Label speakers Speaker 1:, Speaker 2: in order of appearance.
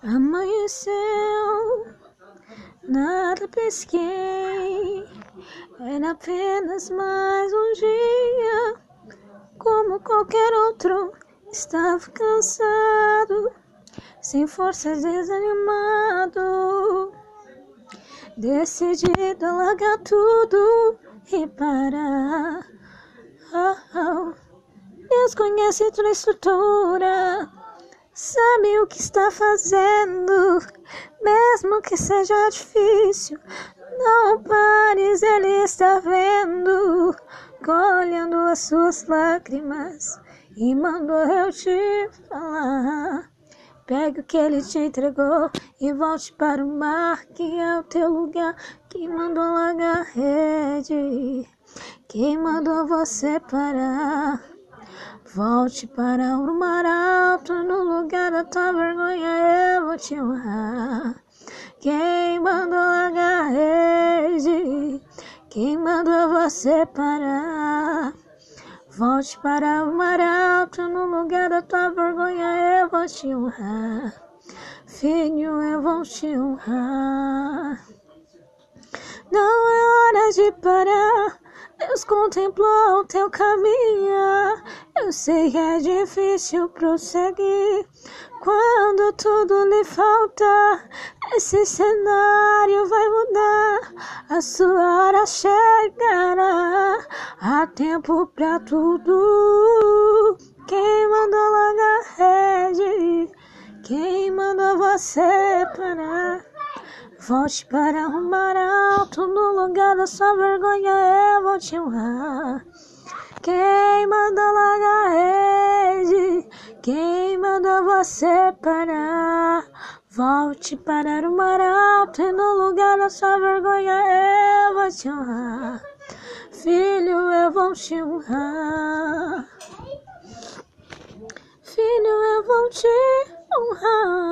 Speaker 1: Amanheceu, nada pesquei, era apenas mais um dia, como qualquer outro. Estava cansado, sem forças, desanimado, decidido a largar tudo e parar. Oh, oh. Deus conhece tua estrutura sabe o que está fazendo, mesmo que seja difícil. Não pares, ele está vendo, colhendo as suas lágrimas e mandou eu te falar. Pegue o que ele te entregou e volte para o mar, que é o teu lugar. Quem mandou largar a rede? Quem mandou você parar? Volte para o mar alto, no lugar da tua vergonha eu vou te honrar. Quem mandou largar a? Quem mandou você parar? Volte para o mar alto, no lugar da tua vergonha eu vou te honrar. Filho, eu vou te honrar. Deus contemplou o teu caminho. Eu sei que é difícil prosseguir quando tudo lhe falta. Esse cenário vai mudar, a sua hora chegará. Há tempo pra tudo. Quem mandou largar a rede? Quem mandou você parar? Volte para o mar alto, no lugar da sua vergonha eu vou te honrar. Quem mandou largar a rede? Quem mandou você parar? Volte para o mar alto e no lugar da sua vergonha eu vou te honrar. Filho, eu vou te honrar. Filho, eu vou te honrar.